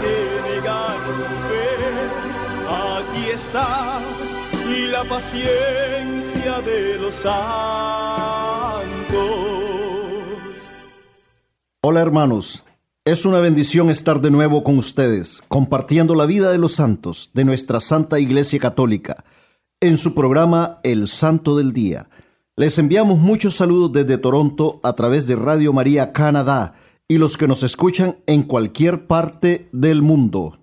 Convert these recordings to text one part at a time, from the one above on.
que su fe. Aquí está la paciencia de los santos. Hola hermanos, es una bendición estar de nuevo con ustedes, compartiendo la vida de los santos de nuestra Santa Iglesia Católica, en su programa El Santo del Día. Les enviamos muchos saludos desde Toronto a través de Radio María Canadá y los que nos escuchan en cualquier parte del mundo.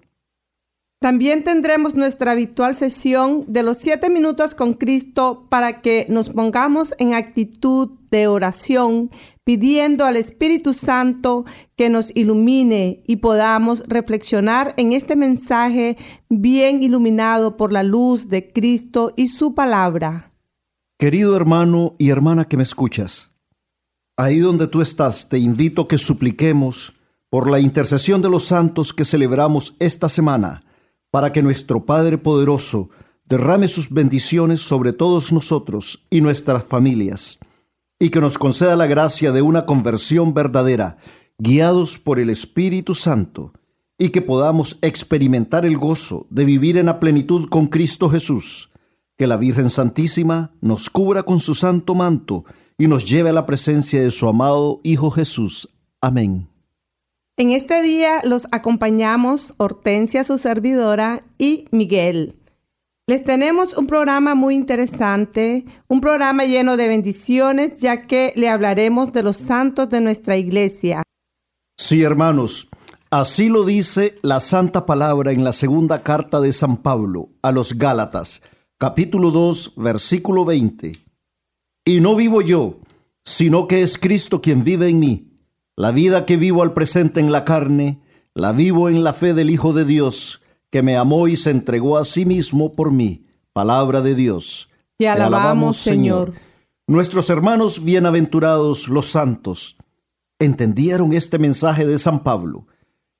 También tendremos nuestra habitual sesión de los siete minutos con Cristo para que nos pongamos en actitud de oración, pidiendo al Espíritu Santo que nos ilumine y podamos reflexionar en este mensaje bien iluminado por la luz de Cristo y su palabra. Querido hermano y hermana que me escuchas, ahí donde tú estás, te invito a que supliquemos por la intercesión de los santos que celebramos esta semana para que nuestro Padre Poderoso derrame sus bendiciones sobre todos nosotros y nuestras familias, y que nos conceda la gracia de una conversión verdadera, guiados por el Espíritu Santo, y que podamos experimentar el gozo de vivir en la plenitud con Cristo Jesús. Que la Virgen Santísima nos cubra con su santo manto y nos lleve a la presencia de su amado Hijo Jesús. Amén. En este día los acompañamos Hortensia, su servidora, y Miguel. Les tenemos un programa muy interesante, un programa lleno de bendiciones, ya que le hablaremos de los santos de nuestra iglesia. Sí, hermanos, así lo dice la santa palabra en la segunda carta de San Pablo a los Gálatas, capítulo 2, versículo 20. Y no vivo yo, sino que es Cristo quien vive en mí. La vida que vivo al presente en la carne, la vivo en la fe del Hijo de Dios, que me amó y se entregó a sí mismo por mí. Palabra de Dios. Te alabamos, Señor. Nuestros hermanos bienaventurados, los santos, entendieron este mensaje de San Pablo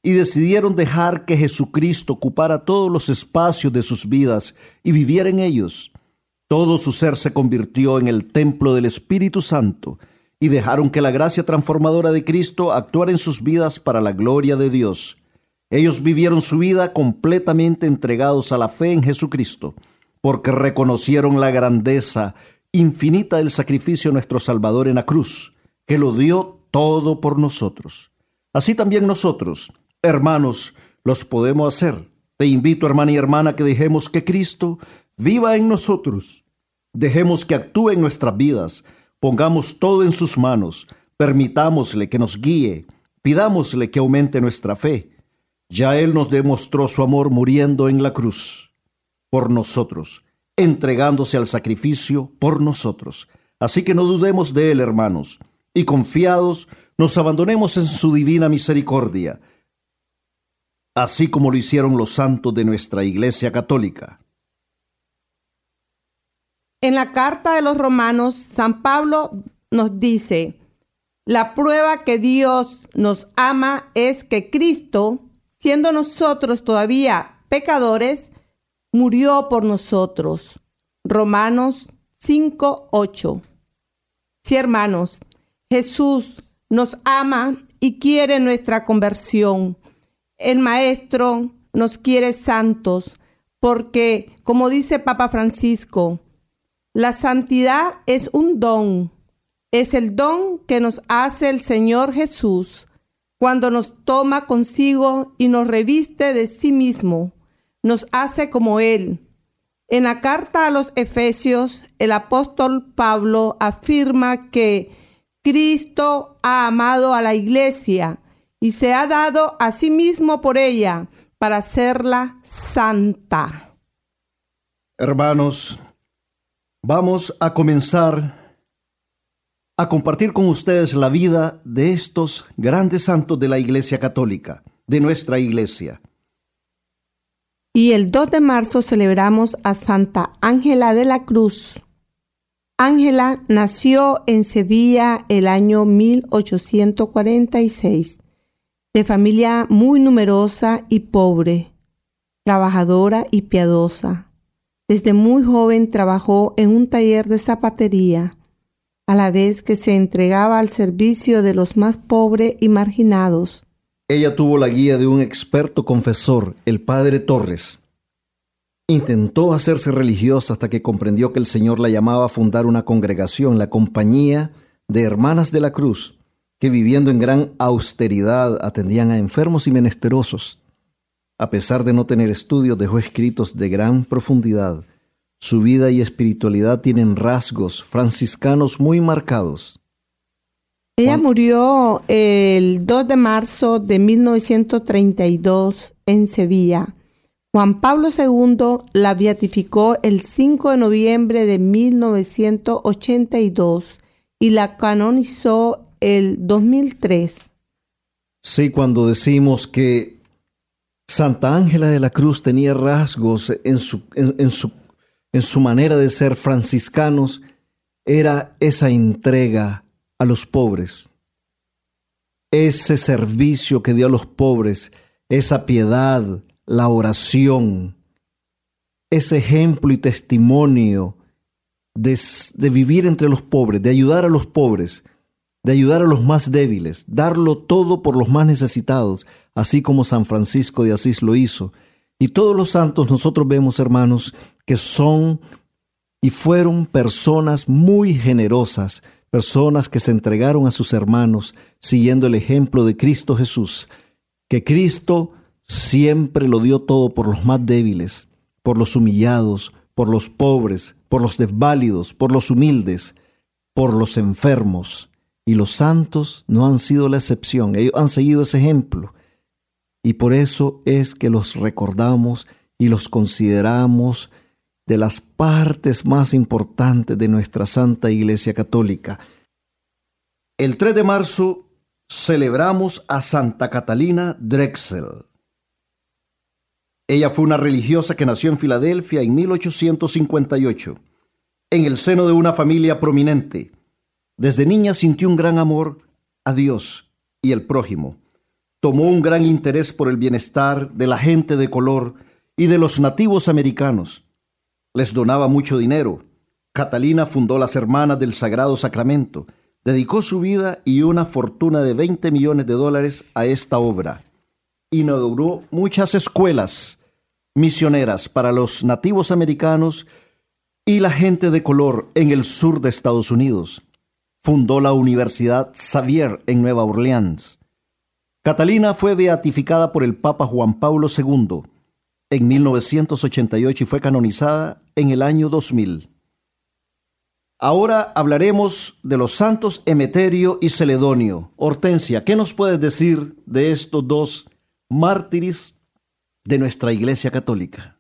y decidieron dejar que Jesucristo ocupara todos los espacios de sus vidas y viviera en ellos. Todo su ser se convirtió en el templo del Espíritu Santo y dejaron que la gracia transformadora de Cristo actuara en sus vidas para la gloria de Dios. Ellos vivieron su vida completamente entregados a la fe en Jesucristo, porque reconocieron la grandeza infinita del sacrificio nuestro Salvador en la cruz, que lo dio todo por nosotros. Así también nosotros, hermanos, los podemos hacer. Te invito, hermana y hermana, que dejemos que Cristo viva en nosotros. Dejemos que actúe en nuestras vidas, Pongamos todo en sus manos, permitámosle que nos guíe, pidámosle que aumente nuestra fe. Ya Él nos demostró su amor muriendo en la cruz por nosotros, entregándose al sacrificio por nosotros. Así que no dudemos de Él, hermanos, y confiados nos abandonemos en su divina misericordia, así como lo hicieron los santos de nuestra Iglesia Católica. En la carta de los romanos, San Pablo nos dice, la prueba que Dios nos ama es que Cristo, siendo nosotros todavía pecadores, murió por nosotros. Romanos 5, 8. Sí, hermanos, Jesús nos ama y quiere nuestra conversión. El Maestro nos quiere santos porque, como dice Papa Francisco, la santidad es un don, es el don que nos hace el Señor Jesús cuando nos toma consigo y nos reviste de sí mismo, nos hace como Él. En la carta a los Efesios, el apóstol Pablo afirma que Cristo ha amado a la iglesia y se ha dado a sí mismo por ella para hacerla santa. Hermanos, vamos a comenzar a compartir con ustedes la vida de estos grandes santos de la Iglesia Católica, de nuestra Iglesia. Y el 2 de marzo celebramos a Santa Ángela de la Cruz. Ángela nació en Sevilla el año 1846, de familia muy numerosa y pobre, trabajadora y piadosa. Desde muy joven trabajó en un taller de zapatería, a la vez que se entregaba al servicio de los más pobres y marginados. Ella tuvo la guía de un experto confesor, el padre Torres. Intentó hacerse religiosa hasta que comprendió que el Señor la llamaba a fundar una congregación, la Compañía de Hermanas de la Cruz, que viviendo en gran austeridad atendían a enfermos y menesterosos. A pesar de no tener estudios, dejó escritos de gran profundidad. Su vida y espiritualidad tienen rasgos franciscanos muy marcados. Ella murió el 2 de marzo de 1932 en Sevilla. Juan Pablo II la beatificó el 5 de noviembre de 1982 y la canonizó el 2003. Sí, cuando decimos que Santa Ángela de la Cruz tenía rasgos en su, manera de ser franciscanos, era esa entrega a los pobres, ese servicio que dio a los pobres, esa piedad, la oración, ese ejemplo y testimonio de, vivir entre los pobres, de ayudar a los pobres, de ayudar a los más débiles, darlo todo por los más necesitados, así como San Francisco de Asís lo hizo. Y todos los santos nosotros vemos, hermanos, que son y fueron personas muy generosas, personas que se entregaron a sus hermanos siguiendo el ejemplo de Cristo Jesús, que Cristo siempre lo dio todo por los más débiles, por los humillados, por los pobres, por los desválidos, por los humildes, por los enfermos. Y los santos no han sido la excepción, ellos han seguido ese ejemplo. Y por eso es que los recordamos y los consideramos de las partes más importantes de nuestra Santa Iglesia Católica. El 3 de marzo celebramos a Santa Catalina Drexel. Ella fue una religiosa que nació en Filadelfia en 1858, en el seno de una familia prominente. Desde niña sintió un gran amor a Dios y el prójimo. Tomó un gran interés por el bienestar de la gente de color y de los nativos americanos les donaba mucho dinero. Catalina fundó las Hermanas del Sagrado Sacramento, dedicó su vida y una fortuna de 20 millones de dólares a esta obra. Inauguró muchas escuelas misioneras para los nativos americanos y la gente de color en el sur de Estados Unidos. Fundó la Universidad Xavier en Nueva Orleans. Catalina fue beatificada por el Papa Juan Pablo II en 1988 y fue canonizada en el año 2000. Ahora hablaremos de los santos Emeterio y Celedonio. Hortensia, ¿qué nos puedes decir de estos dos mártires de nuestra Iglesia Católica?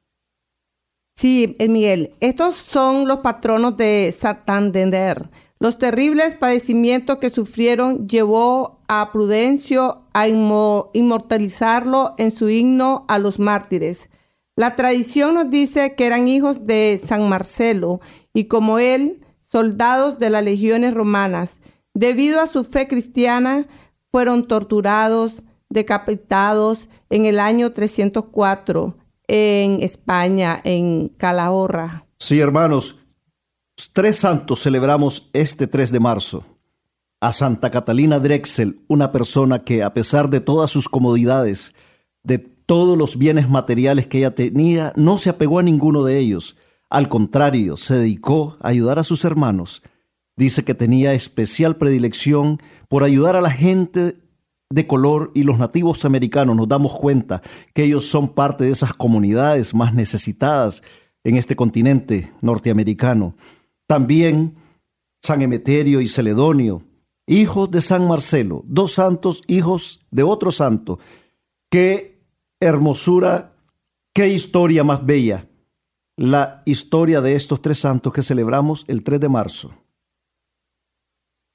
Sí, eh, Miguel, estos son los patronos de Santander. Los terribles padecimientos que sufrieron llevó a Prudencio a inmortalizarlo en su himno a los mártires. La tradición nos dice que eran hijos de San Marcelo y como él, soldados de las legiones romanas. Debido a su fe cristiana, fueron torturados, decapitados en el año 304 en España, en Calahorra. Sí, hermanos, tres santos celebramos este 3 de marzo. A Santa Catalina Drexel, una persona que a pesar de todas sus comodidades, de todos los bienes materiales que ella tenía, no se apegó a ninguno de ellos. Al contrario, se dedicó a ayudar a sus hermanos. Dice que tenía especial predilección por ayudar a la gente de color y los nativos americanos nos damos cuenta que ellos son parte de esas comunidades más necesitadas en este continente norteamericano. También San Emeterio y Celedonio, hijos de San Marcelo, dos santos hijos de otro santo. Qué hermosura, qué historia más bella. La historia de estos tres santos que celebramos el 3 de marzo.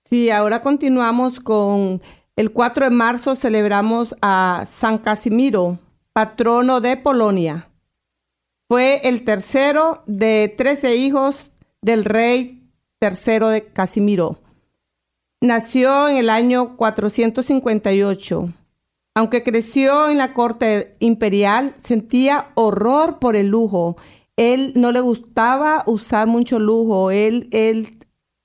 Sí, ahora continuamos con el 4 de marzo celebramos a San Casimiro, patrono de Polonia. Fue el tercero de trece hijos del rey tercero de Casimiro. Nació en el año 458. Aunque creció en la corte imperial, sentía horror por el lujo. Él no le gustaba usar mucho lujo. Él, él,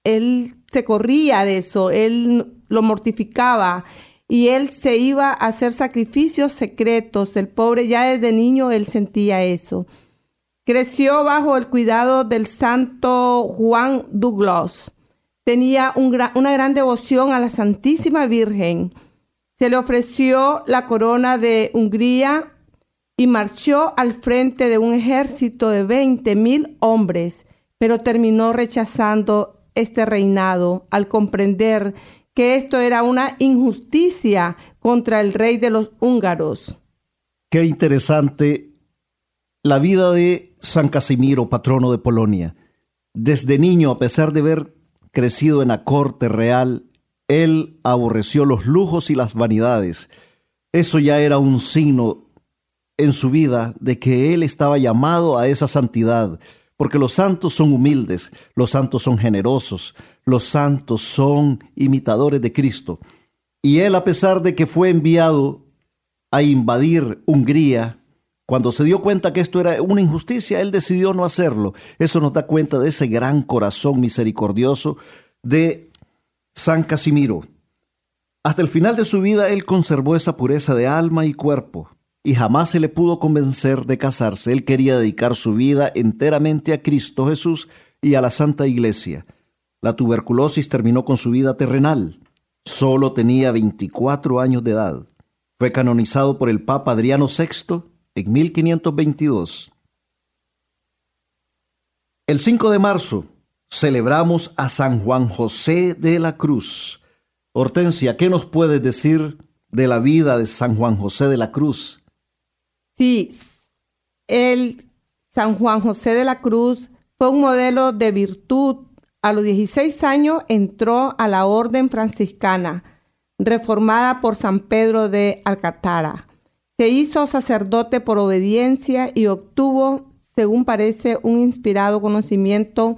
él se corría de eso. Él lo mortificaba y él se iba a hacer sacrificios secretos. El pobre ya desde niño él sentía eso. Creció bajo el cuidado del santo Juan Douglas. Tenía una gran devoción a la Santísima Virgen. Se le ofreció la corona de Hungría y marchó al frente de un ejército de 20 mil hombres, pero terminó rechazando este reinado al comprender que esto era una injusticia contra el rey de los húngaros. Qué interesante la vida de San Casimiro, patrono de Polonia. Desde niño, a pesar de haber crecido en la corte real, él aborreció los lujos y las vanidades. Eso ya era un signo en su vida de que él estaba llamado a esa santidad, porque los santos son humildes, los santos son generosos, los santos son imitadores de Cristo. Y él, a pesar de que fue enviado a invadir Hungría, cuando se dio cuenta que esto era una injusticia, él decidió no hacerlo. Eso nos da cuenta de ese gran corazón misericordioso de San Casimiro. Hasta el final de su vida él conservó esa pureza de alma y cuerpo y jamás se le pudo convencer de casarse. Él quería dedicar su vida enteramente a Cristo Jesús y a la Santa Iglesia. La tuberculosis terminó con su vida terrenal. Solo tenía 24 años de edad. Fue canonizado por el Papa Adriano VI en 1522. El 5 de marzo celebramos a San Juan José de la Cruz. Hortensia, ¿qué nos puedes decir de la vida de San Juan José de la Cruz? Sí, el San Juan José de la Cruz fue un modelo de virtud. A los 16 años entró a la orden franciscana, reformada por San Pedro de Alcatara. Se hizo sacerdote por obediencia y obtuvo, según parece, un inspirado conocimiento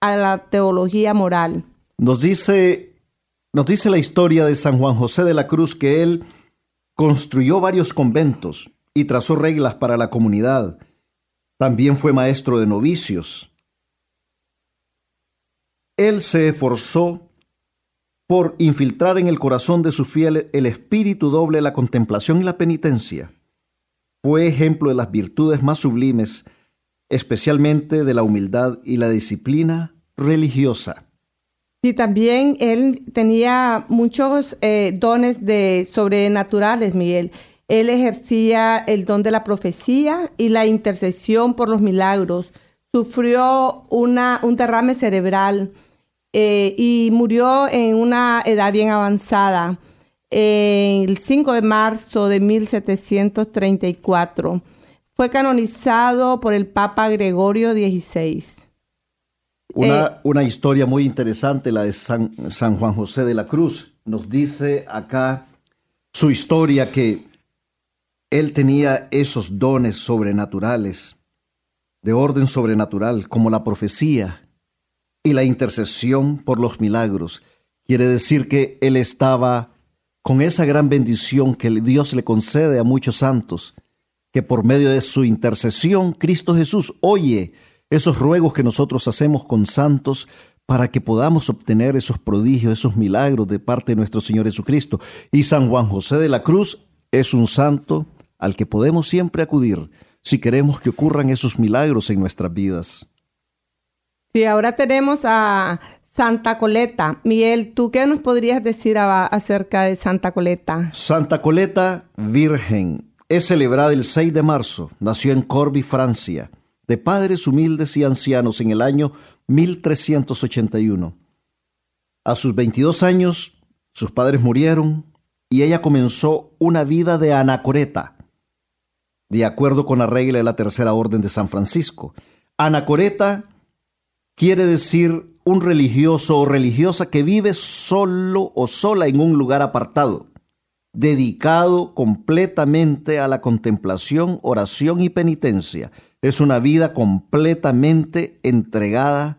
a la teología moral. Nos dice, nos dice la historia de San Juan José de la Cruz que él construyó varios conventos y trazó reglas para la comunidad. También fue maestro de novicios. Él se esforzó por infiltrar en el corazón de sus fieles el espíritu doble, la contemplación y la penitencia. Fue ejemplo de las virtudes más sublimes, especialmente de la humildad y la disciplina religiosa. Sí, también él tenía muchos eh, dones de sobrenaturales, Miguel. Él ejercía el don de la profecía y la intercesión por los milagros. Sufrió una, un derrame cerebral eh, y murió en una edad bien avanzada, el 5 de marzo de 1734. Fue canonizado por el Papa Gregorio XVI. Una, eh, una historia muy interesante, la de San, San Juan José de la Cruz. Nos dice acá su historia que él tenía esos dones sobrenaturales, de orden sobrenatural, como la profecía y la intercesión por los milagros. Quiere decir que él estaba con esa gran bendición que Dios le concede a muchos santos, que por medio de su intercesión Cristo Jesús oye esos ruegos que nosotros hacemos con santos para que podamos obtener esos prodigios, esos milagros de parte de nuestro Señor Jesucristo. Y San Juan José de la Cruz es un santo al que podemos siempre acudir si queremos que ocurran esos milagros en nuestras vidas. Sí, ahora tenemos a Santa Coleta. Miguel, ¿tú qué nos podrías decir acerca de Santa Coleta? Santa Coleta Virgen es celebrada el 6 de marzo. Nació en Corby, Francia, de padres humildes y ancianos en el año 1381. A sus 22 años, sus padres murieron y ella comenzó una vida de anacoreta, de acuerdo con la regla de la Tercera Orden de San Francisco. Anacoreta quiere decir un religioso o religiosa que vive solo o sola en un lugar apartado, dedicado completamente a la contemplación, oración y penitencia. Es una vida completamente entregada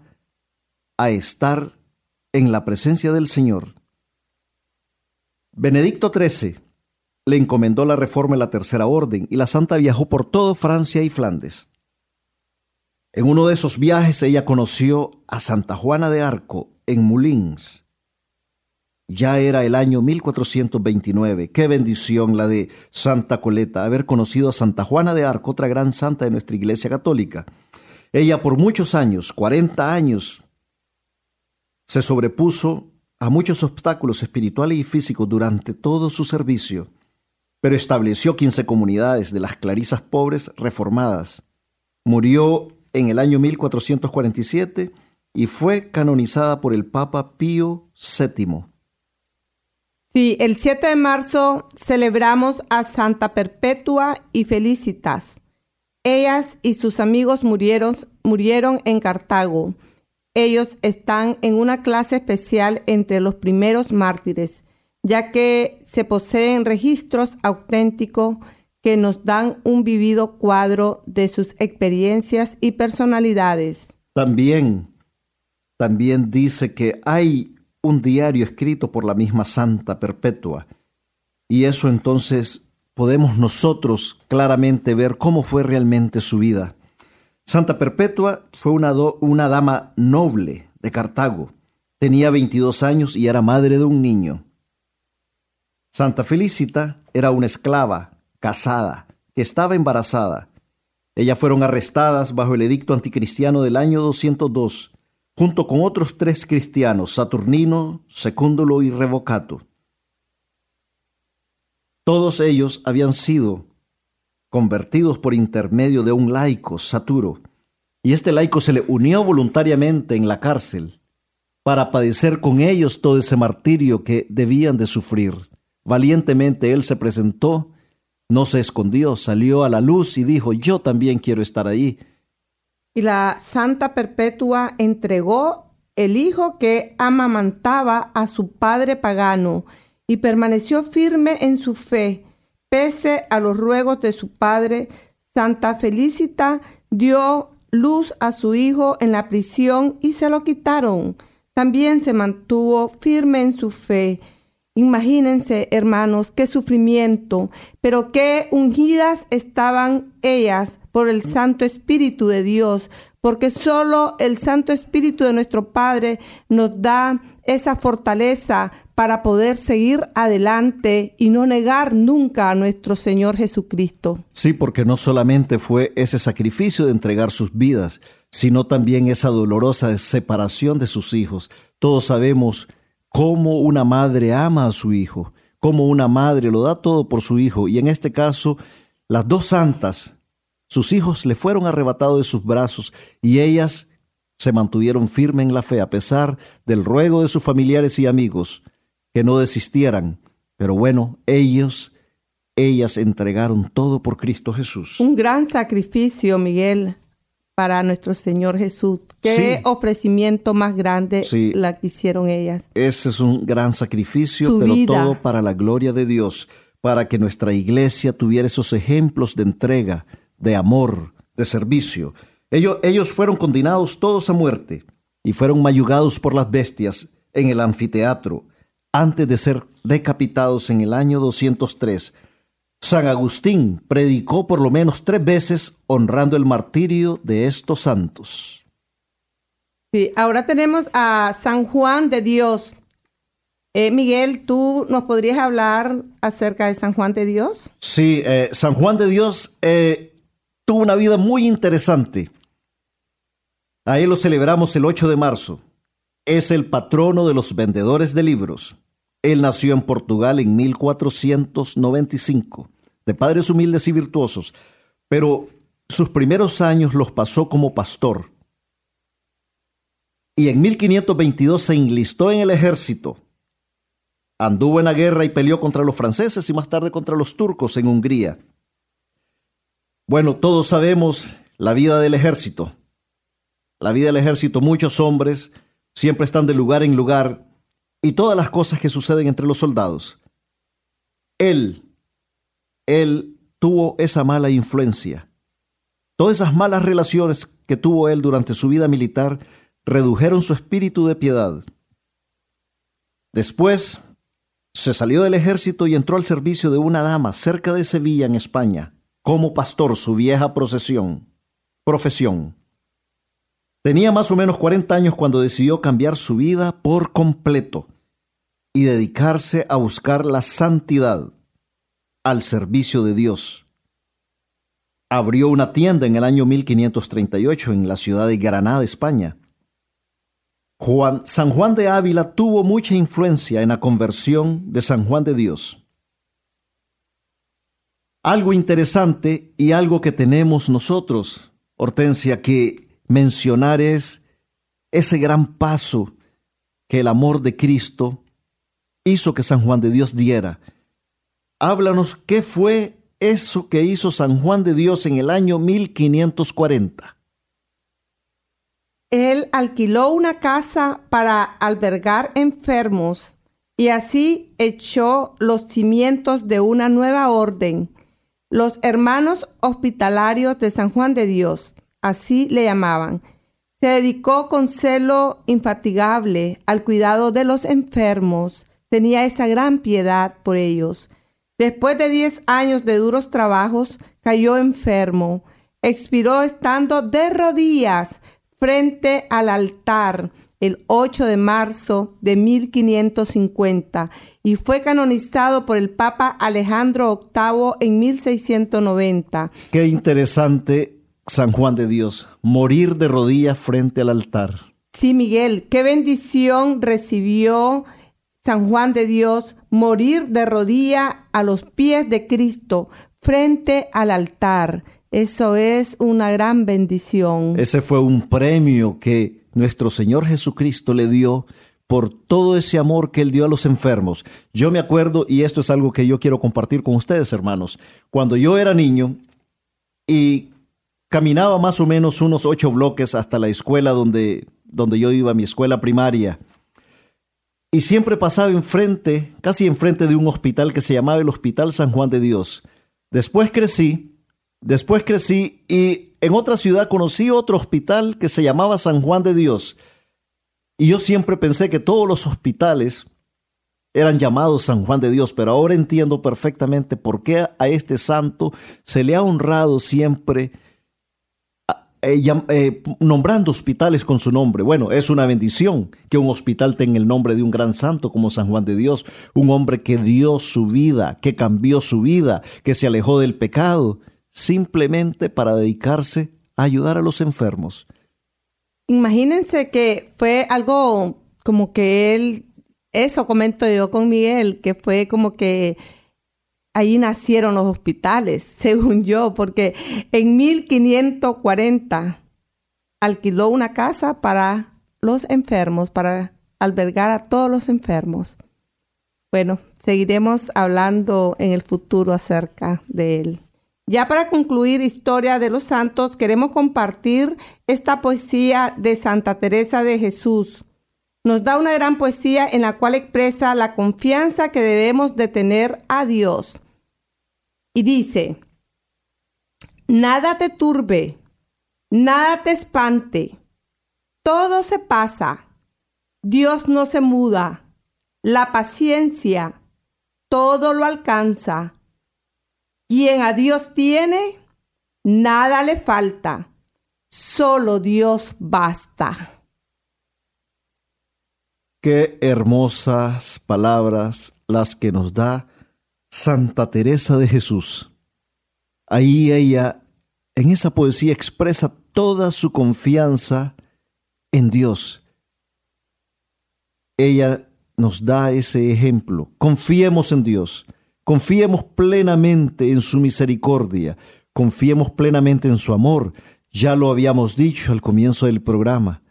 a estar en la presencia del Señor. Benedicto XIII le encomendó la reforma en la Tercera Orden y la santa viajó por toda Francia y Flandes. En uno de esos viajes ella conoció a Santa Juana de Arco en Moulins. Ya era el año 1429. Qué bendición la de Santa Coleta, haber conocido a Santa Juana de Arco, otra gran santa de nuestra Iglesia Católica. Ella por muchos años, 40 años, se sobrepuso a muchos obstáculos espirituales y físicos durante todo su servicio, pero estableció 15 comunidades de las clarisas pobres reformadas. Murió en el año 1447 y fue canonizada por el Papa Pío VII. Sí, el 7 de marzo celebramos a Santa Perpetua y Felicitas. Ellas y sus amigos murieron, murieron en Cartago. Ellos están en una clase especial entre los primeros mártires, ya que se poseen registros auténticos que nos dan un vivido cuadro de sus experiencias y personalidades. También, también dice que hay un diario escrito por la misma Santa Perpetua, y eso entonces podemos nosotros claramente ver cómo fue realmente su vida. Santa Perpetua fue una, una dama noble de Cartago, tenía 22 años y era madre de un niño. Santa Felicita era una esclava casada, que estaba embarazada. Ellas fueron arrestadas bajo el edicto anticristiano del año 202, junto con otros tres cristianos, Saturnino, Secúndulo y Revocato. Todos ellos habían sido convertidos por intermedio de un laico, Saturo, y este laico se le unió voluntariamente en la cárcel para padecer con ellos todo ese martirio que debían de sufrir. Valientemente él se presentó no se escondió, salió a la luz y dijo, yo también quiero estar ahí. Y la Santa Perpetua entregó el hijo que amamantaba a su padre pagano y permaneció firme en su fe, pese a los ruegos de su padre. Santa Felicita dio luz a su hijo en la prisión y se lo quitaron. También se mantuvo firme en su fe Imagínense, hermanos, qué sufrimiento, pero qué ungidas estaban ellas por el Santo Espíritu de Dios, porque solo el Santo Espíritu de nuestro Padre nos da esa fortaleza para poder seguir adelante y no negar nunca a nuestro Señor Jesucristo. Sí, porque no solamente fue ese sacrificio de entregar sus vidas, sino también esa dolorosa separación de sus hijos. Todos sabemos cómo una madre ama a su hijo, cómo una madre lo da todo por su hijo. Y en este caso, las dos santas, sus hijos le fueron arrebatados de sus brazos y ellas se mantuvieron firmes en la fe a pesar del ruego de sus familiares y amigos que no desistieran. Pero bueno, ellos, ellas entregaron todo por Cristo Jesús. Un gran sacrificio, Miguel para nuestro Señor Jesús. Qué ofrecimiento más grande la que hicieron ellas. Ese es un gran sacrificio, pero todo para la gloria de Dios, para que nuestra iglesia tuviera esos ejemplos de entrega, de amor, de servicio. Ellos, ellos fueron condenados todos a muerte y fueron mayugados por las bestias en el anfiteatro antes de ser decapitados en el año 203 San Agustín predicó por lo menos tres veces honrando el martirio de estos santos. Sí, ahora tenemos a San Juan de Dios. Eh, Miguel, ¿tú nos podrías hablar acerca de San Juan de Dios? Sí, eh, San Juan de Dios eh, tuvo una vida muy interesante. A él lo celebramos el 8 de marzo. es el patrono de los vendedores de libros. Él nació en Portugal en 1495, de padres humildes y virtuosos, pero sus primeros años los pasó como pastor. Y en 1522 se enlistó en el ejército. Anduvo en la guerra y peleó contra los franceses y más tarde contra los turcos en Hungría. Bueno, todos sabemos la vida del ejército. La vida del ejército, muchos hombres siempre están de lugar en lugar y todas las cosas que suceden entre los soldados. Él, él tuvo esa mala influencia. Todas esas malas relaciones que tuvo él durante su vida militar redujeron su espíritu de piedad. Después se salió del ejército y entró al servicio de una dama cerca de Sevilla, en España, como pastor, su vieja profesión. Tenía más o menos 40 años cuando decidió cambiar su vida por completo y dedicarse a buscar la santidad al servicio de Dios. Abrió una tienda en el año 1538 en la ciudad de Granada, España. Juan, San Juan de Ávila tuvo mucha influencia en la conversión de San Juan de Dios. Algo interesante y algo que tenemos nosotros, Hortensia, que mencionar es ese gran paso que el amor de Cristo hizo que San Juan de Dios diera. Háblanos qué fue eso que hizo San Juan de Dios en el año 1540. Él alquiló una casa para albergar enfermos y así echó los cimientos de una nueva orden, los hermanos hospitalarios de San Juan de Dios así le llamaban. Se dedicó con celo infatigable al cuidado de los enfermos. Tenía esa gran piedad por ellos. Después de diez años de duros trabajos, cayó enfermo. Expiró estando de rodillas frente al altar el 8 de marzo de 1550 y fue canonizado por el Papa Alejandro VIII en 1690. Qué interesante San Juan de Dios, morir de rodillas frente al altar. Sí, Miguel, qué bendición recibió San Juan de Dios morir de rodilla a los pies de Cristo frente al altar. Eso es una gran bendición. Ese fue un premio que nuestro Señor Jesucristo le dio por todo ese amor que él dio a los enfermos. Yo me acuerdo, y esto es algo que yo quiero compartir con ustedes, hermanos, cuando yo era niño y caminaba más o menos unos ocho bloques hasta la escuela donde, donde yo iba, mi escuela primaria. Y siempre pasaba enfrente, casi enfrente de un hospital que se llamaba el Hospital San Juan de Dios. Después crecí, después crecí y en otra ciudad conocí otro hospital que se llamaba San Juan de Dios. Y yo siempre pensé que todos los hospitales eran llamados San Juan de Dios, pero ahora entiendo perfectamente por qué a este santo se le ha honrado siempre eh, eh, nombrando hospitales con su nombre. Bueno, es una bendición que un hospital tenga el nombre de un gran santo como San Juan de Dios, un hombre que dio su vida, que cambió su vida, que se alejó del pecado, simplemente para dedicarse a ayudar a los enfermos. Imagínense que fue algo como que él, eso comento yo con Miguel, que fue como que ahí nacieron los hospitales, según yo, porque en 1540 alquiló una casa para los enfermos, para albergar a todos los enfermos. Bueno, seguiremos hablando en el futuro acerca de él. Ya para concluir Historia de los Santos, queremos compartir esta poesía de Santa Teresa de Jesús. Nos da una gran poesía en la cual expresa la confianza que debemos de tener a Dios y dice, nada te turbe, nada te espante, todo se pasa, Dios no se muda, la paciencia, todo lo alcanza. Quien a Dios tiene, nada le falta, solo Dios basta. Qué hermosas palabras las que nos da Santa Teresa de Jesús. Ahí ella, en esa poesía, expresa toda su confianza en Dios. ella nos da ese ejemplo. Confiemos en Dios, confiemos plenamente en su misericordia, confiemos plenamente en su amor. Ya lo habíamos dicho al comienzo del programa.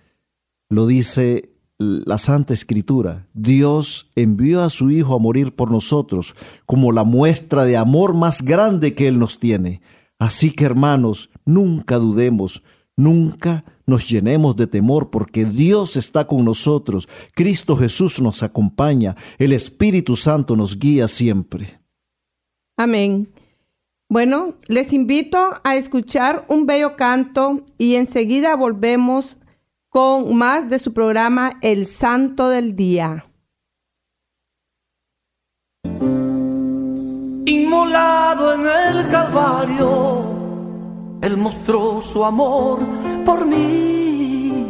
Lo dice la Santa Escritura. Dios envió a su Hijo a morir por nosotros como la muestra de amor más grande que Él nos tiene. Así que hermanos, nunca dudemos, nunca nos llenemos de temor porque Dios está con nosotros, Cristo Jesús nos acompaña, el Espíritu Santo nos guía siempre. Amén. Bueno, les invito a escuchar un bello canto y enseguida volvemos con más de su programa El Santo del Día. Inmolado en el Calvario, Él mostró su amor por mí.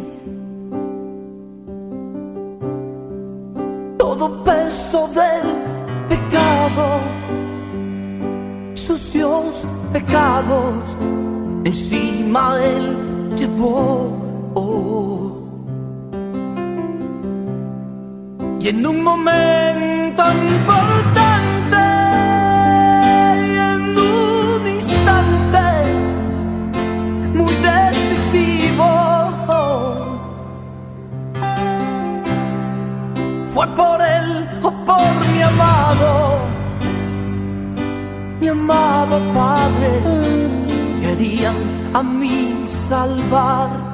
Todo peso del pecado, sucios pecados, encima Él llevó y en un momento importante en un instante muy decisivo fue por él o por mi amado, mi amado Padre, querían a mí salvar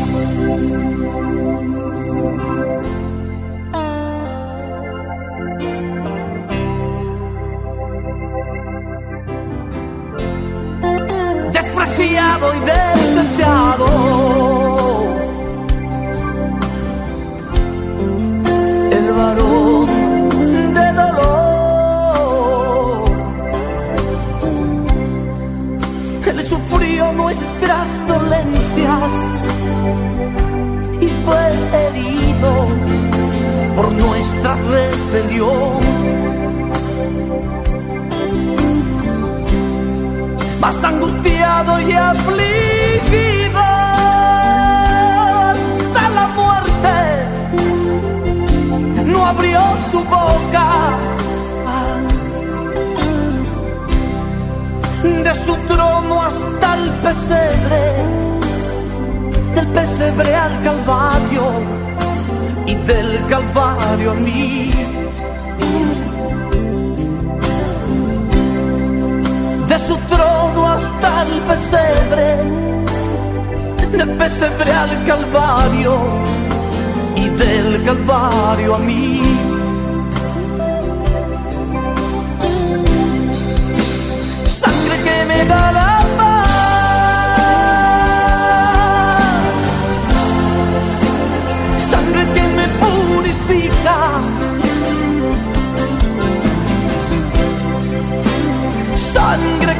Y desechado. El varón de dolor. Él sufrió nuestras dolencias y fue herido por nuestra rebelión más angustiado y afligido hasta la muerte, no abrió su boca. De su trono hasta el pesebre, del pesebre al Calvario y del Calvario a mí su trono hasta el pesebre, del pesebre al Calvario y del Calvario a mí. Sangre que me da la paz, sangre que me purifica sangre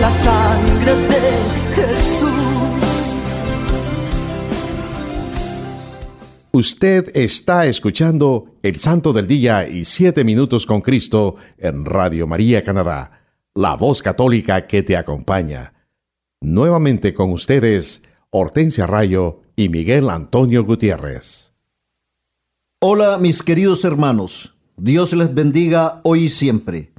la sangre de Jesús. Usted está escuchando El Santo del Día y Siete Minutos con Cristo en Radio María Canadá, la voz católica que te acompaña. Nuevamente con ustedes, Hortensia Rayo y Miguel Antonio Gutiérrez. Hola mis queridos hermanos, Dios les bendiga hoy y siempre.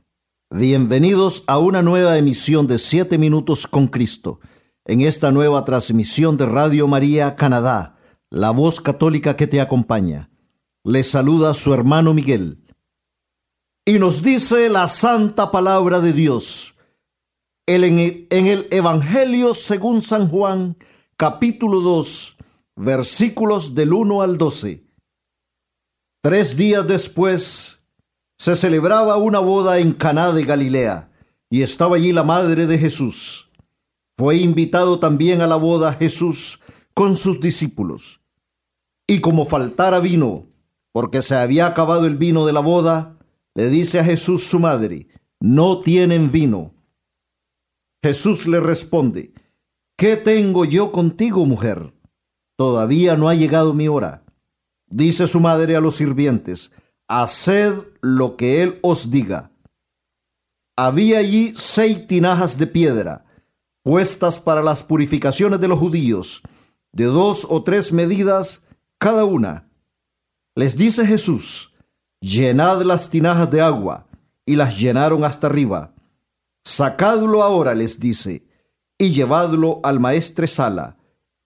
Bienvenidos a una nueva emisión de Siete Minutos con Cristo, en esta nueva transmisión de Radio María Canadá la voz católica que te acompaña. Le saluda su hermano Miguel. Y nos dice la santa palabra de Dios. en el Evangelio según San Juan, capítulo 2, versículos del 1 al 12. Tres días después se celebraba una boda en Caná de Galilea, y estaba allí la madre de Jesús. Fue invitado también a la boda Jesús con sus discípulos. Y como faltara vino, porque se había acabado el vino de la boda, le dice a Jesús su madre, no tienen vino. Jesús le responde, ¿qué tengo yo contigo, mujer? Todavía no ha llegado mi hora. Dice su madre a los sirvientes, haced lo que él os diga. Había allí seis tinajas de piedra, puestas para las purificaciones de los judíos, de dos o tres medidas, cada una. Les dice Jesús, llenad las tinajas de agua, y las llenaron hasta arriba. Sacadlo ahora, les dice, y llevadlo al maestresala.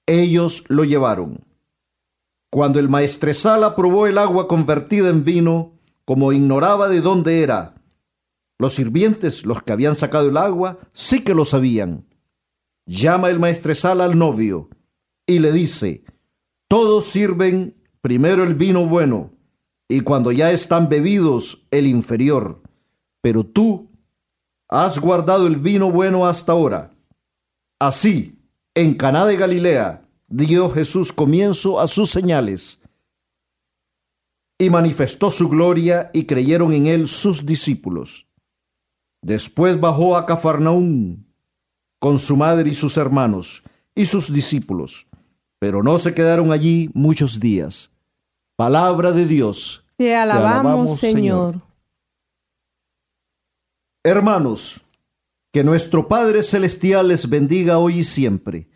Ellos lo llevaron. Cuando el maestresala probó el agua convertida en vino, como ignoraba de dónde era, los sirvientes, los que habían sacado el agua, sí que lo sabían. Llama el maestresala al novio y le dice, todos sirven primero el vino bueno y cuando ya están bebidos el inferior. Pero tú has guardado el vino bueno hasta ahora. Así, en Caná de Galilea, dio Jesús comienzo a sus señales y manifestó su gloria y creyeron en él sus discípulos. Después bajó a Cafarnaún con su madre y sus hermanos y sus discípulos pero no se quedaron allí muchos días. Palabra de Dios. Te alabamos, Señor. Hermanos, que nuestro Padre Celestial les bendiga hoy y siempre.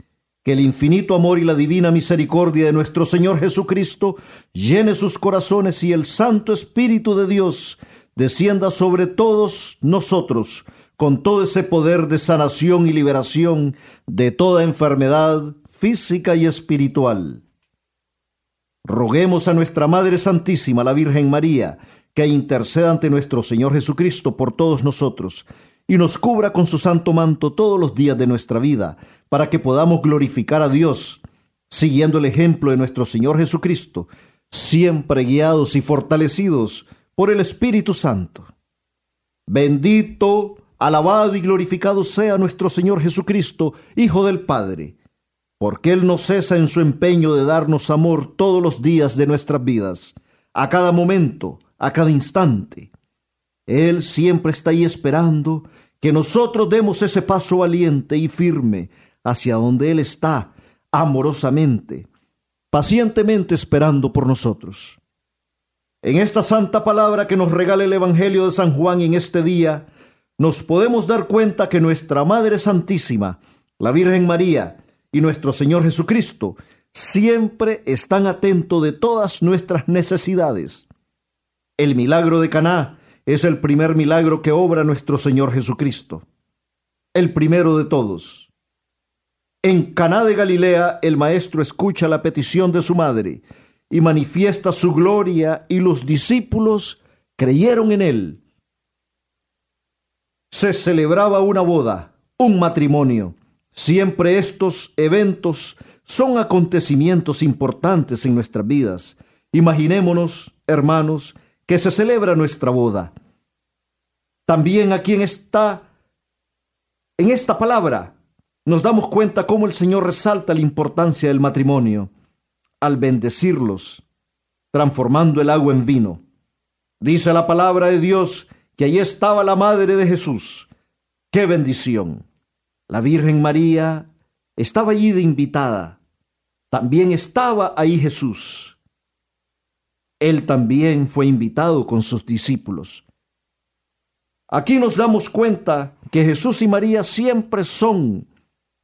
Que el infinito amor y la divina misericordia de nuestro Señor Jesucristo llene sus corazones y el Santo Espíritu de Dios descienda sobre todos nosotros con todo ese poder de sanación y liberación de toda enfermedad, física y espiritual. Roguemos a nuestra Madre Santísima, la Virgen María, que interceda ante nuestro Señor Jesucristo por todos nosotros y nos cubra con su santo manto todos los días de nuestra vida, para que podamos glorificar a Dios, siguiendo el ejemplo de nuestro Señor Jesucristo, siempre guiados y fortalecidos por el Espíritu Santo. Bendito, alabado y glorificado sea nuestro Señor Jesucristo, Hijo del Padre porque Él no cesa en su empeño de darnos amor todos los días de nuestras vidas, a cada momento, a cada instante. Él siempre está ahí esperando que nosotros demos ese paso valiente y firme hacia donde Él está, amorosamente, pacientemente esperando por nosotros. En esta santa palabra que nos regala el Evangelio de San Juan en este día, nos podemos dar cuenta que nuestra Madre Santísima, la Virgen María, y nuestro Señor Jesucristo siempre están atentos de todas nuestras necesidades. El milagro de Caná es el primer milagro que obra nuestro Señor Jesucristo, el primero de todos. En Caná de Galilea el maestro escucha la petición de su madre y manifiesta su gloria y los discípulos creyeron en él. Se celebraba una boda, un matrimonio. Siempre estos eventos son acontecimientos importantes en nuestras vidas. Imaginémonos, hermanos, que se celebra nuestra boda. También aquí en esta, en esta palabra nos damos cuenta cómo el Señor resalta la importancia del matrimonio al bendecirlos, transformando el agua en vino. Dice la palabra de Dios que allí estaba la madre de Jesús. ¡Qué bendición! La Virgen María estaba allí de invitada. También estaba ahí Jesús. Él también fue invitado con sus discípulos. Aquí nos damos cuenta que Jesús y María siempre son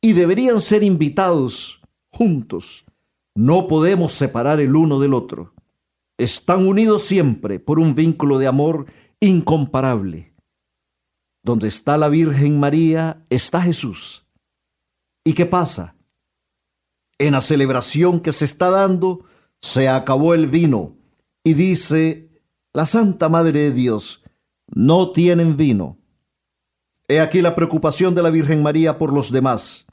y deberían ser invitados juntos. No podemos separar el uno del otro. Están unidos siempre por un vínculo de amor incomparable. Donde está la Virgen María está Jesús. ¿Y qué pasa? En la celebración que se está dando, se acabó el vino y dice la Santa Madre de Dios, no tienen vino. He aquí la preocupación de la Virgen María por los demás.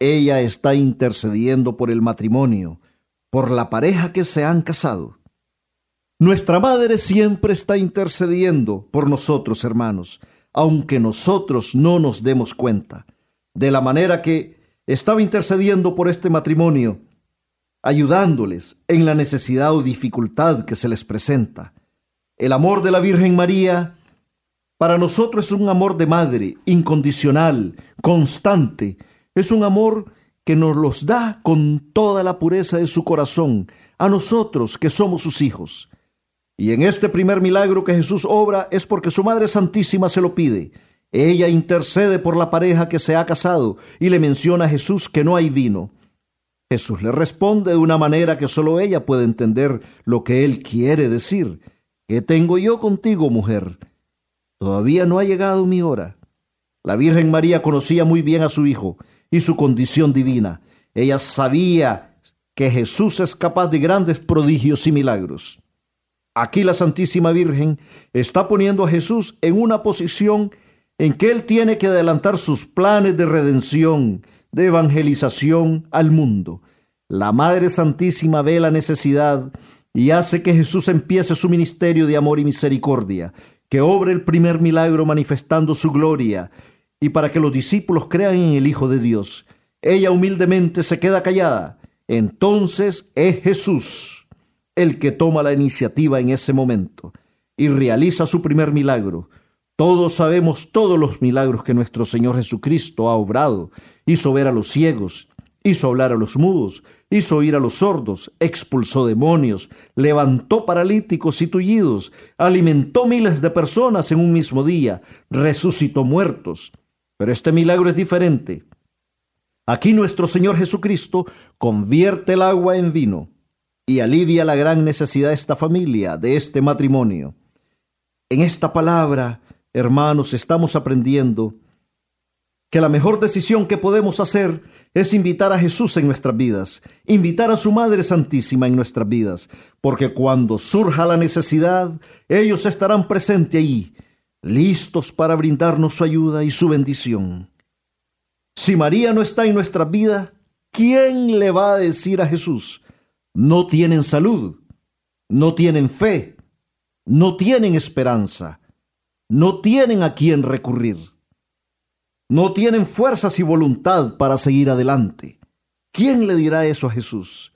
Ella está intercediendo por el matrimonio, por la pareja que se han casado. Nuestra Madre siempre está intercediendo por nosotros, hermanos, aunque nosotros no nos demos cuenta, de la manera que estaba intercediendo por este matrimonio, ayudándoles en la necesidad o dificultad que se les presenta. El amor de la Virgen María para nosotros es un amor de madre, incondicional, constante, es un amor que nos los da con toda la pureza de su corazón a nosotros que somos sus hijos. Y en este primer milagro que Jesús obra es porque su Madre Santísima se lo pide. Ella intercede por la pareja que se ha casado y le menciona a Jesús que no hay vino. Jesús le responde de una manera que solo ella puede entender lo que él quiere decir. ¿Qué tengo yo contigo, mujer? Todavía no ha llegado mi hora. La Virgen María conocía muy bien a su hijo y su condición divina. Ella sabía que Jesús es capaz de grandes prodigios y milagros. Aquí la Santísima Virgen está poniendo a Jesús en una posición en que Él tiene que adelantar sus planes de redención, de evangelización al mundo. La Madre Santísima ve la necesidad y hace que Jesús empiece su ministerio de amor y misericordia, que obre el primer milagro manifestando su gloria y para que los discípulos crean en el Hijo de Dios. Ella humildemente se queda callada. Entonces es Jesús el que toma la iniciativa en ese momento y realiza su primer milagro. Todos sabemos todos los milagros que nuestro Señor Jesucristo ha obrado. Hizo ver a los ciegos, hizo hablar a los mudos, hizo oír a los sordos, expulsó demonios, levantó paralíticos y tullidos, alimentó miles de personas en un mismo día, resucitó muertos. Pero este milagro es diferente. Aquí nuestro Señor Jesucristo convierte el agua en vino y alivia la gran necesidad de esta familia, de este matrimonio. En esta palabra, hermanos, estamos aprendiendo que la mejor decisión que podemos hacer es invitar a Jesús en nuestras vidas, invitar a su Madre Santísima en nuestras vidas, porque cuando surja la necesidad, ellos estarán presentes allí listos para brindarnos su ayuda y su bendición. Si María no está en nuestra vida, ¿quién le va a decir a Jesús? No tienen salud, no tienen fe, no tienen esperanza, no tienen a quién recurrir, no tienen fuerzas y voluntad para seguir adelante. ¿Quién le dirá eso a Jesús?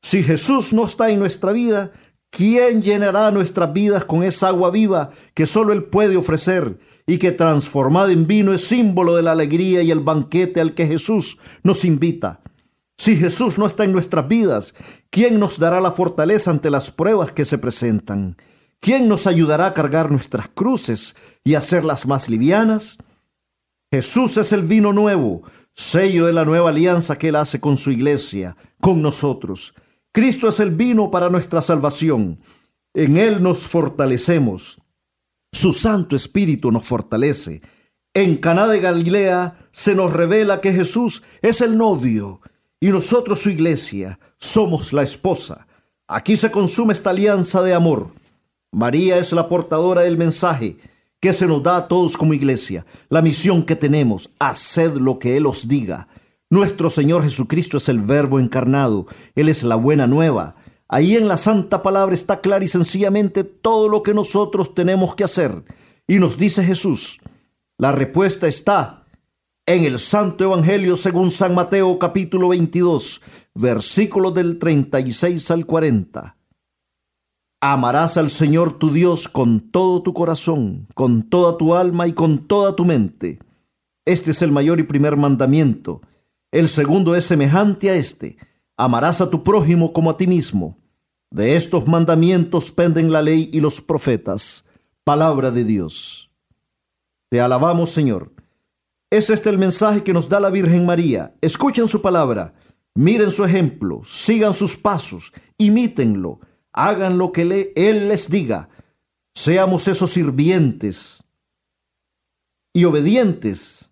Si Jesús no está en nuestra vida, ¿Quién llenará nuestras vidas con esa agua viva que solo Él puede ofrecer y que transformada en vino es símbolo de la alegría y el banquete al que Jesús nos invita? Si Jesús no está en nuestras vidas, ¿quién nos dará la fortaleza ante las pruebas que se presentan? ¿Quién nos ayudará a cargar nuestras cruces y hacerlas más livianas? Jesús es el vino nuevo, sello de la nueva alianza que Él hace con su iglesia, con nosotros. Cristo es el vino para nuestra salvación. En Él nos fortalecemos. Su Santo Espíritu nos fortalece. En Caná de Galilea se nos revela que Jesús es el novio y nosotros su iglesia somos la esposa. Aquí se consume esta alianza de amor. María es la portadora del mensaje que se nos da a todos como iglesia. La misión que tenemos, haced lo que Él os diga. Nuestro Señor Jesucristo es el Verbo encarnado, Él es la buena nueva. Ahí en la Santa Palabra está clara y sencillamente todo lo que nosotros tenemos que hacer. Y nos dice Jesús, la respuesta está en el Santo Evangelio según San Mateo capítulo 22, versículos del 36 al 40. Amarás al Señor tu Dios con todo tu corazón, con toda tu alma y con toda tu mente. Este es el mayor y primer mandamiento. El segundo es semejante a este. Amarás a tu prójimo como a ti mismo. De estos mandamientos penden la ley y los profetas. Palabra de Dios. Te alabamos, Señor. Es este el mensaje que nos da la Virgen María. Escuchen su palabra, miren su ejemplo, sigan sus pasos, imítenlo hagan lo que le, Él les diga. Seamos esos sirvientes y obedientes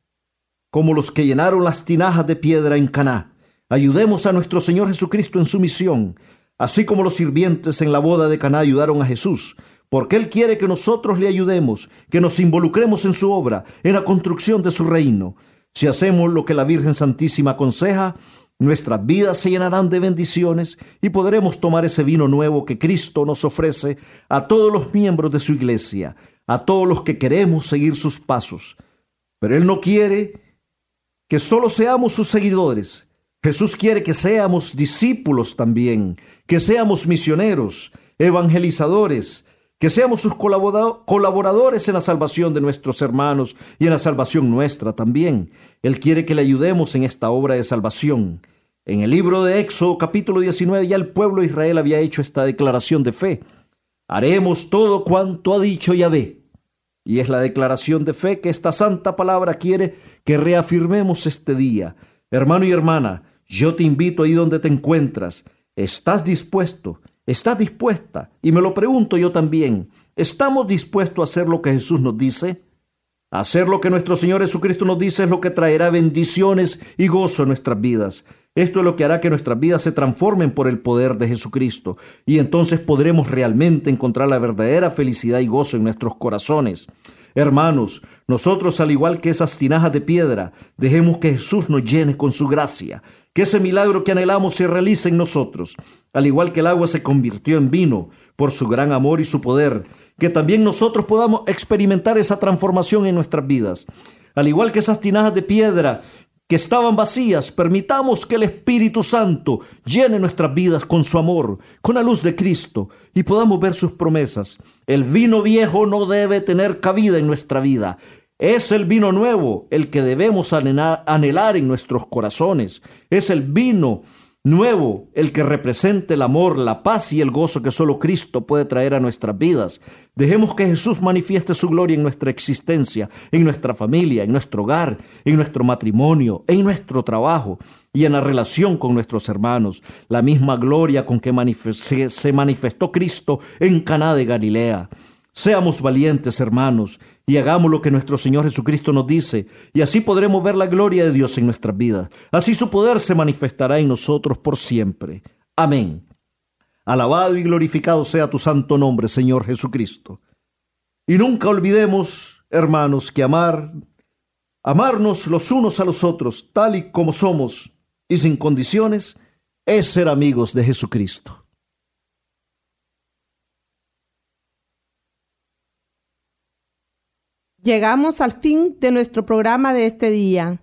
como los que llenaron las tinajas de piedra en Caná. Ayudemos a nuestro Señor Jesucristo en su misión, así como los sirvientes en la boda de Caná ayudaron a Jesús, porque Él quiere que nosotros le ayudemos, que nos involucremos en su obra, en la construcción de su reino. Si hacemos lo que la Virgen Santísima aconseja, Nuestras vidas se llenarán de bendiciones y podremos tomar ese vino nuevo que Cristo nos ofrece a todos los miembros de su iglesia, a todos los que queremos seguir sus pasos. Pero Él no quiere que solo seamos sus seguidores. Jesús quiere que seamos discípulos también, que seamos misioneros, evangelizadores, que seamos sus colaboradores en la salvación de nuestros hermanos y en la salvación nuestra también. Él quiere que le ayudemos en esta obra de salvación. En el libro de Éxodo capítulo 19 ya el pueblo de Israel había hecho esta declaración de fe. Haremos todo cuanto ha dicho Yahvé. Y es la declaración de fe que esta santa palabra quiere que reafirmemos este día. Hermano y hermana, yo te invito ahí donde te encuentras. ¿Estás dispuesto? ¿Estás dispuesta? Y me lo pregunto yo también. ¿Estamos dispuestos a hacer lo que Jesús nos dice? Hacer lo que nuestro Señor Jesucristo nos dice es lo que traerá bendiciones y gozo a nuestras vidas. Esto es lo que hará que nuestras vidas se transformen por el poder de Jesucristo y entonces podremos realmente encontrar la verdadera felicidad y gozo en nuestros corazones. Hermanos, nosotros al igual que esas tinajas de piedra, dejemos que Jesús nos llene con su gracia, que ese milagro que anhelamos se realice en nosotros, al igual que el agua se convirtió en vino por su gran amor y su poder, que también nosotros podamos experimentar esa transformación en nuestras vidas. Al igual que esas tinajas de piedra que estaban vacías, permitamos que el Espíritu Santo llene nuestras vidas con su amor, con la luz de Cristo, y podamos ver sus promesas. El vino viejo no debe tener cabida en nuestra vida. Es el vino nuevo el que debemos anhelar en nuestros corazones. Es el vino nuevo el que represente el amor, la paz y el gozo que solo Cristo puede traer a nuestras vidas. Dejemos que Jesús manifieste su gloria en nuestra existencia, en nuestra familia, en nuestro hogar, en nuestro matrimonio, en nuestro trabajo y en la relación con nuestros hermanos. La misma gloria con que se manifestó Cristo en Caná de Galilea. Seamos valientes, hermanos, y hagamos lo que nuestro Señor Jesucristo nos dice, y así podremos ver la gloria de Dios en nuestras vidas. Así su poder se manifestará en nosotros por siempre. Amén. Alabado y glorificado sea tu santo nombre, Señor Jesucristo. Y nunca olvidemos, hermanos, que amar, amarnos los unos a los otros, tal y como somos y sin condiciones, es ser amigos de Jesucristo. Llegamos al fin de nuestro programa de este día.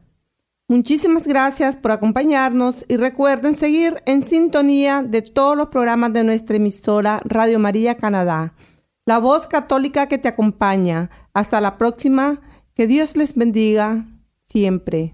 Muchísimas gracias por acompañarnos y recuerden seguir en sintonía de todos los programas de nuestra emisora Radio María Canadá. La voz católica que te acompaña. Hasta la próxima. Que Dios les bendiga siempre.